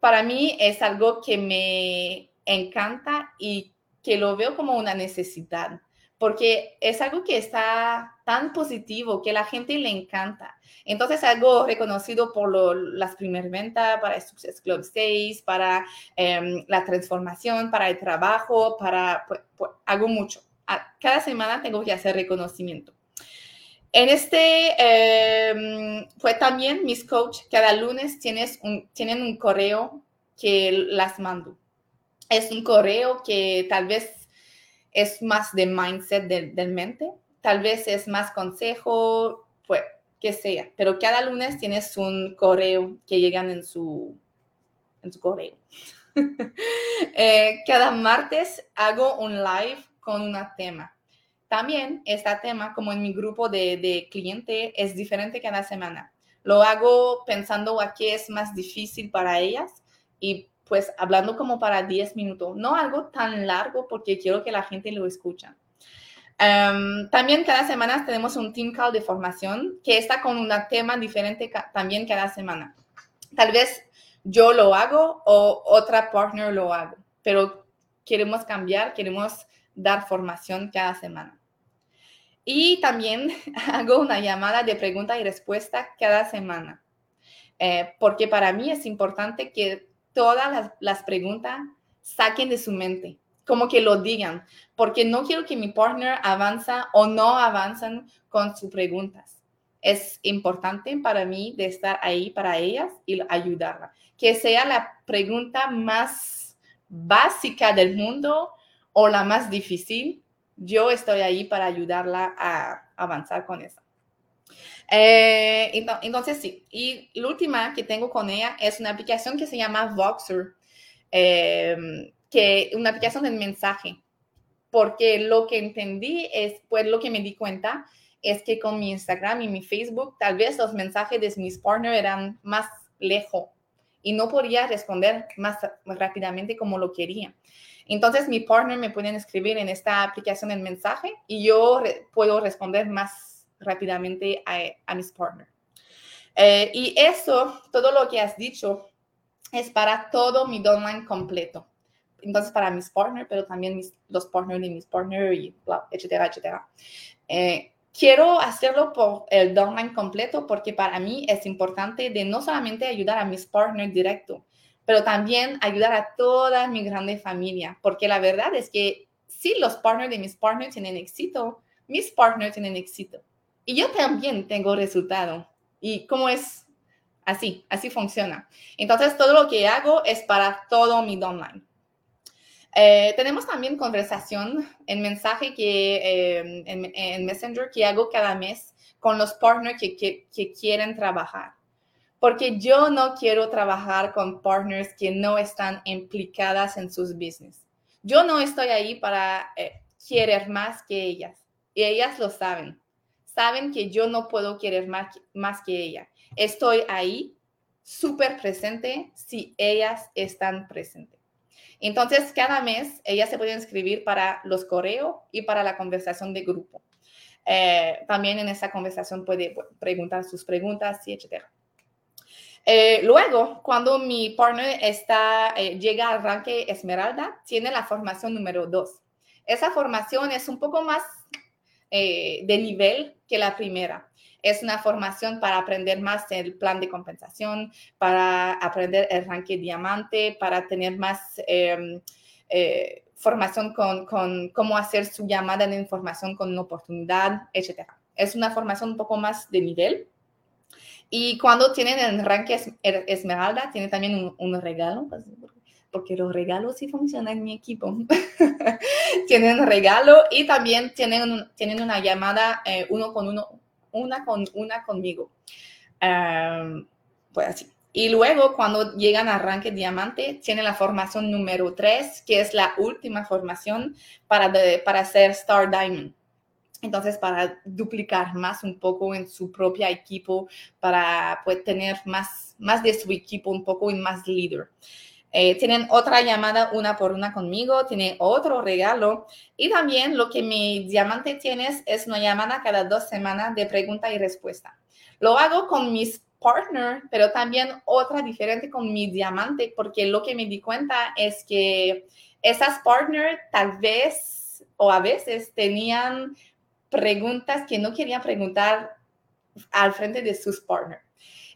Para mí es algo que me encanta y que lo veo como una necesidad porque es algo que está tan positivo que la gente le encanta. Entonces, algo reconocido por las primeras ventas, para Success Club 6, para em, la transformación, para el trabajo, para, pues, pues, hago mucho. Cada semana tengo que hacer reconocimiento. En este, eh, pues también mis coaches, cada lunes tienes un, tienen un correo que las mando. Es un correo que tal vez es más de mindset del, mente, tal vez es más consejo, pues que sea, pero cada lunes tienes un correo que llegan en su, en su correo. Eh, cada martes hago un live con un tema. También este tema, como en mi grupo de, de cliente, es diferente cada semana. Lo hago pensando a qué es más difícil para ellas y pues hablando como para 10 minutos, no algo tan largo porque quiero que la gente lo escuche. Em, también cada semana tenemos un team call de formación que está con un tema diferente también cada semana. Tal vez yo lo hago o otra partner lo hago, pero queremos cambiar, queremos dar formación cada semana. Y también hago una llamada de pregunta y respuesta cada semana, eh, porque para mí es importante que todas las, preguntas saquen de su mente, como que lo digan, porque no quiero que mi partner avanza o no avanzan con sus preguntas. Es importante para mí de estar ahí para ellas y ayudarla. Que sea la pregunta más básica del mundo o la más difícil, yo estoy ahí para ayudarla a avanzar con eso. Eh, entonces, sí. Y la última que tengo con ella es una aplicación que se llama Voxer, eh, que una aplicación de mensaje. Porque lo que entendí es, pues lo que me di cuenta es que con mi Instagram y mi Facebook, tal vez los mensajes de mis partners eran más lejos y no podía responder más rápidamente como lo quería. Entonces, mi partner me pueden escribir en esta aplicación el mensaje y yo puedo responder más rápidamente a, mis partners. Eh, y eso, todo lo que has dicho, es para todo mi downline completo. Entonces, para mis partners, pero también los partners de mis partners, y etcétera, etcétera. Eh, quiero hacerlo por el downline completo porque para mí es importante de no solamente ayudar a mis partners directo, pero también ayudar a toda mi grande familia, porque la verdad es que si los partners de mis partners tienen éxito, mis partners tienen éxito. Y yo también tengo resultado. ¿Y cómo es? Así, así funciona. Entonces, todo lo que hago es para todo mi online. Eh, tenemos también conversación en mensaje que eh, en, Messenger que hago cada mes con los partners que, que, quieren trabajar. Porque yo no quiero trabajar con partners que no están implicadas en sus business. Yo no estoy ahí para eh, querer más que ellas. Y ellas lo saben. Saben que yo no puedo querer más, más que ella. Estoy ahí súper presente si ellas están presentes. Entonces, cada mes ellas se pueden inscribir para los correos y para la conversación de grupo. Eh, también en esa conversación puede preguntar sus preguntas y etcétera. Eh, luego, cuando mi partner está, eh, llega al ranque Esmeralda, tiene la formación número dos. Esa formación es un poco más de nivel que la primera. Es una formación para aprender más el plan de compensación, para aprender el ranking diamante, para tener más em, eh, formación con, con, cómo hacer su llamada de información con una oportunidad, etc. Es una formación un poco más de nivel. Y cuando tienen el ranking Esmeralda, tiene también un, regalo, pues, porque los regalos sí funcionan en mi equipo. tienen regalo y también tienen, tienen una llamada eh, uno con uno una con una conmigo. pues así. Y luego, cuando llegan a arranque diamante, tiene la formación número 3, que es la última formación para, para hacer Star Diamond. Entonces, para duplicar más un poco en su propia equipo, para pues, tener más, más de su equipo un poco y más líder. Eh, tienen otra llamada una por una conmigo, tiene otro regalo y también lo que mi diamante tiene es una llamada cada dos semanas de pregunta y respuesta. Lo hago con mis partners, pero también otra diferente con mi diamante, porque lo que me di cuenta es que esas partners tal vez o a veces tenían preguntas que no querían preguntar al frente de sus partners.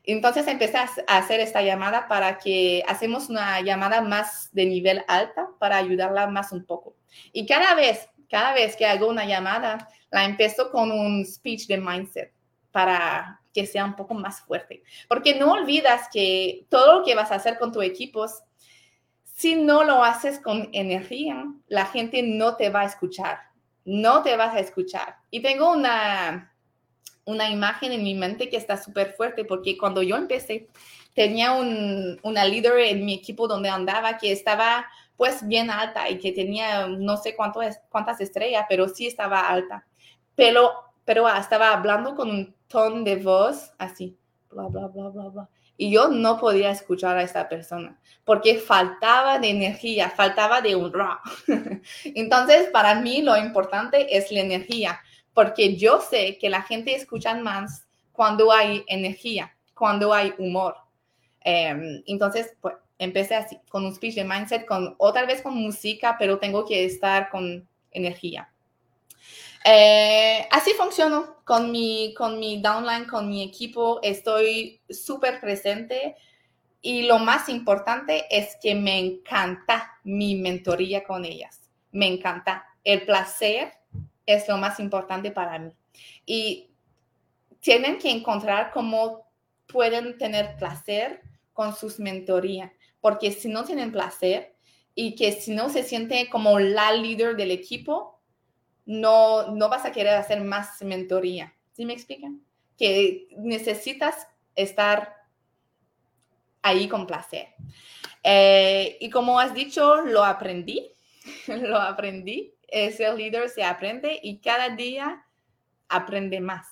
Entonces empecé a hacer esta llamada para que hacemos una llamada más de nivel alta para ayudarla más un poco. Y cada vez, cada vez que hago una llamada, la empiezo con un speech de mindset para que sea un poco más fuerte. Porque no olvidas que todo lo que vas a hacer con tu equipo, si no lo haces con energía, la gente no te va a escuchar. No te vas a escuchar. Y tengo una, una imagen en mi mente que está súper fuerte porque cuando yo empecé tenía un, una líder en mi equipo donde andaba que estaba pues bien alta y que tenía no sé cuánto cuántas estrellas, pero sí estaba alta. Pero, pero estaba hablando con un tono de voz así, bla, bla, bla, bla, bla. Y yo no podía escuchar a esta persona porque faltaba de energía, faltaba de un rock. Entonces, para mí lo importante es la energía porque yo sé que la gente escucha más cuando hay energía, cuando hay humor. Em, entonces, pues empecé así, con un speech de mindset, con otra vez con música, pero tengo que estar con energía. Eh, así funciono con mi, con mi downline, con mi equipo. Estoy súper presente y lo más importante es que me encanta mi mentoría con ellas. Me encanta el placer es lo más importante para mí. Y tienen que encontrar cómo pueden tener placer con sus mentorías, porque si no tienen placer y que si no se siente como la líder del equipo, no, no vas a querer hacer más mentoría. ¿Sí me explican? Que necesitas estar ahí con placer. Eh, y como has dicho, lo aprendí, lo aprendí ser líder se aprende y cada día aprende más.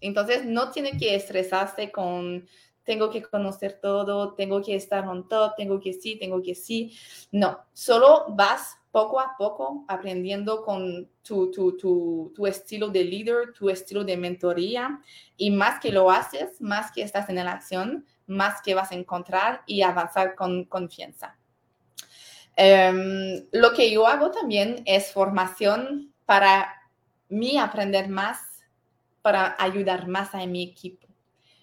Entonces no tiene que estresarse con tengo que conocer todo, tengo que estar on top, tengo que sí, tengo que sí. No, solo vas poco a poco aprendiendo con tu, tu, tu, tu, estilo de líder, tu estilo de mentoría y más que lo haces, más que estás en la acción, más que vas a encontrar y avanzar con confianza. Em, lo que yo hago también es formación para mí aprender más, para ayudar más a mi equipo.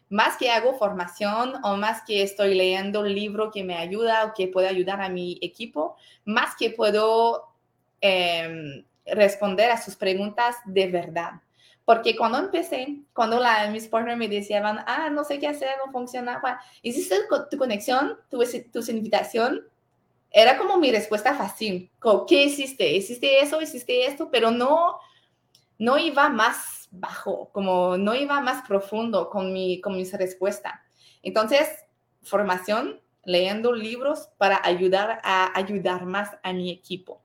Más que hago formación o más que estoy leyendo un libro que me ayuda o que puede ayudar a mi equipo, más que puedo em, responder a sus preguntas de verdad. Porque cuando empecé, cuando la, mis partners me decían, ah, no sé qué hacer, no funcionaba, hiciste tu conexión, tu, tu invitación, era como mi respuesta fácil. ¿Qué hiciste? ¿Hiciste eso? ¿Hiciste esto? Pero no, no iba más bajo, como no iba más profundo con mi, con mis respuestas. Entonces, formación, leyendo libros para ayudar a ayudar más a mi equipo.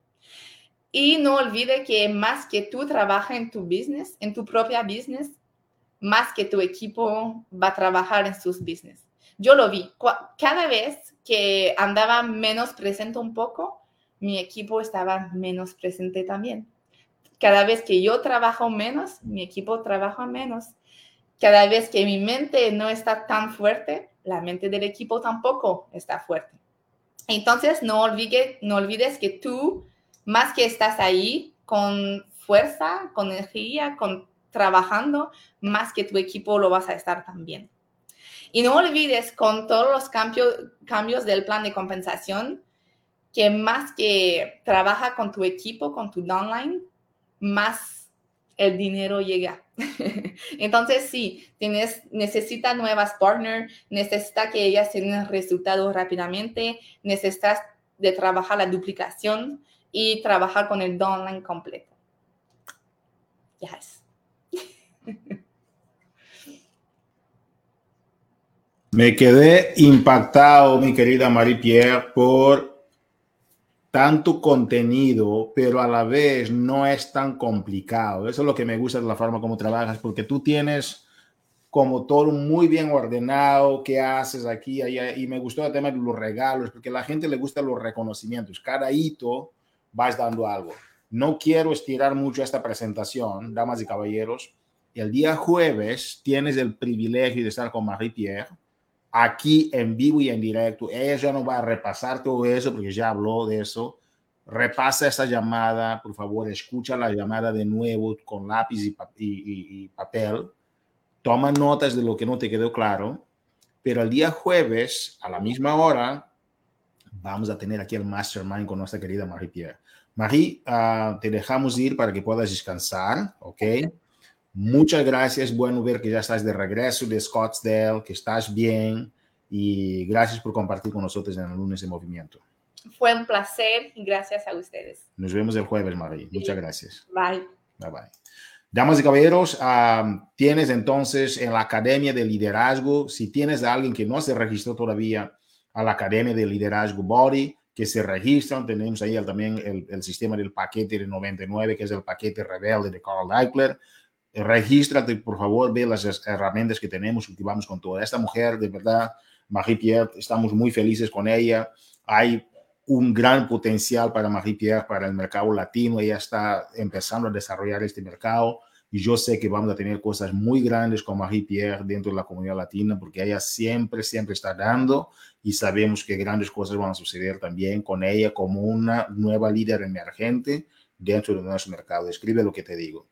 Y no olvide que más que tú trabajas en tu business, en tu propia business, más que tu equipo va a trabajar en sus business. Yo lo vi. Cada vez que andaba menos presente un poco, mi equipo estaba menos presente también. Cada vez que yo trabajo menos, mi equipo trabaja menos. Cada vez que mi mente no está tan fuerte, la mente del equipo tampoco está fuerte. Entonces, no, olvide, no olvides que tú más que estás ahí con fuerza, con energía, con trabajando, más que tu equipo lo vas a estar también. Y no olvides con todos los cambios, cambios del plan de compensación, que más que trabaja con tu equipo, con tu downline, más el dinero llega. Entonces, sí, tienes, necesita nuevas partners, necesita que ellas tengan resultados rápidamente, necesitas de trabajar la duplicación, y trabajar con el downline completo. Yes. Me quedé impactado, mi querida Marie-Pierre, por tanto contenido, pero a la vez no es tan complicado. Eso es lo que me gusta de la forma como trabajas, porque tú tienes como todo muy bien ordenado, qué haces aquí, allá, y me gustó el tema de los regalos, porque a la gente le gusta los reconocimientos. Cada hito vas dando algo. No quiero estirar mucho esta presentación, damas y caballeros. El día jueves tienes el privilegio de estar con Marie-Pierre aquí en vivo y en directo. Ella no va a repasar todo eso porque ya habló de eso. Repasa esa llamada, por favor, escucha la llamada de nuevo con lápiz y, y papel. Toma notas de lo que no te quedó claro. Pero el día jueves, a la misma hora, vamos a tener aquí el mastermind con nuestra querida Marie-Pierre. Marie, uh, te dejamos ir para que puedas descansar, ¿ok? Muchas gracias, bueno ver que ya estás de regreso de Scottsdale, que estás bien y gracias por compartir con nosotros en el lunes de movimiento. Fue un placer y gracias a ustedes. Nos vemos el jueves, Marie. Muchas gracias. Bye. Bye bye. Damas y caballeros, tienes entonces en la Academia de Liderazgo, si tienes a alguien que no se registró todavía a la Academia de Liderazgo Body, que se registran. Tenemos ahí también el, el, sistema del paquete de 99, que es el paquete rebelde de Carl Eichler. Regístrate, por favor, ve las herramientas que tenemos, cultivamos con toda esta mujer, de verdad, Marie-Pierre, estamos muy felices con ella. Hay un gran potencial para Marie-Pierre, para el mercado latino. Ella está empezando a desarrollar este mercado y yo sé que vamos a tener cosas muy grandes con Marie-Pierre dentro de la comunidad latina porque ella siempre, siempre está dando y sabemos que grandes cosas van a suceder también con ella como una nueva líder emergente dentro de nuestro mercado. Escribe lo que te digo.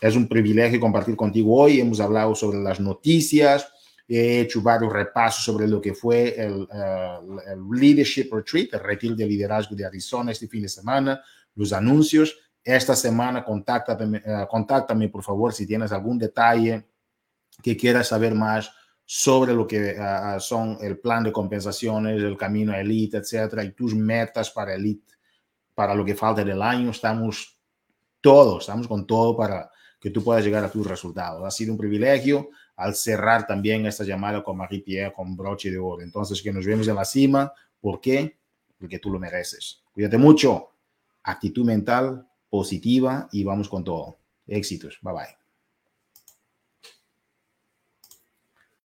Es un privilegio compartir contigo hoy. Hemos hablado sobre las noticias, he hecho varios repasos sobre lo que fue el, uh, el Leadership Retreat, el retiro de liderazgo de Arizona este fin de semana, los anuncios esta semana contáctame, uh, contáctame por favor si tienes algún detalle que quieras saber más sobre lo que uh, son el plan de compensaciones, el camino a Elite, etcétera, y tus metas para Elite, para lo que falta del año. Estamos todos, estamos con todo para que tú puedas llegar a tus resultados. Ha sido un privilegio al cerrar también esta llamada con Marie-Pierre con broche de oro. Entonces, que nos vemos en la cima. ¿Por qué? Porque tú lo mereces. Cuídate mucho. Actitud mental positiva y vamos con todo. Éxitos. Bye bye.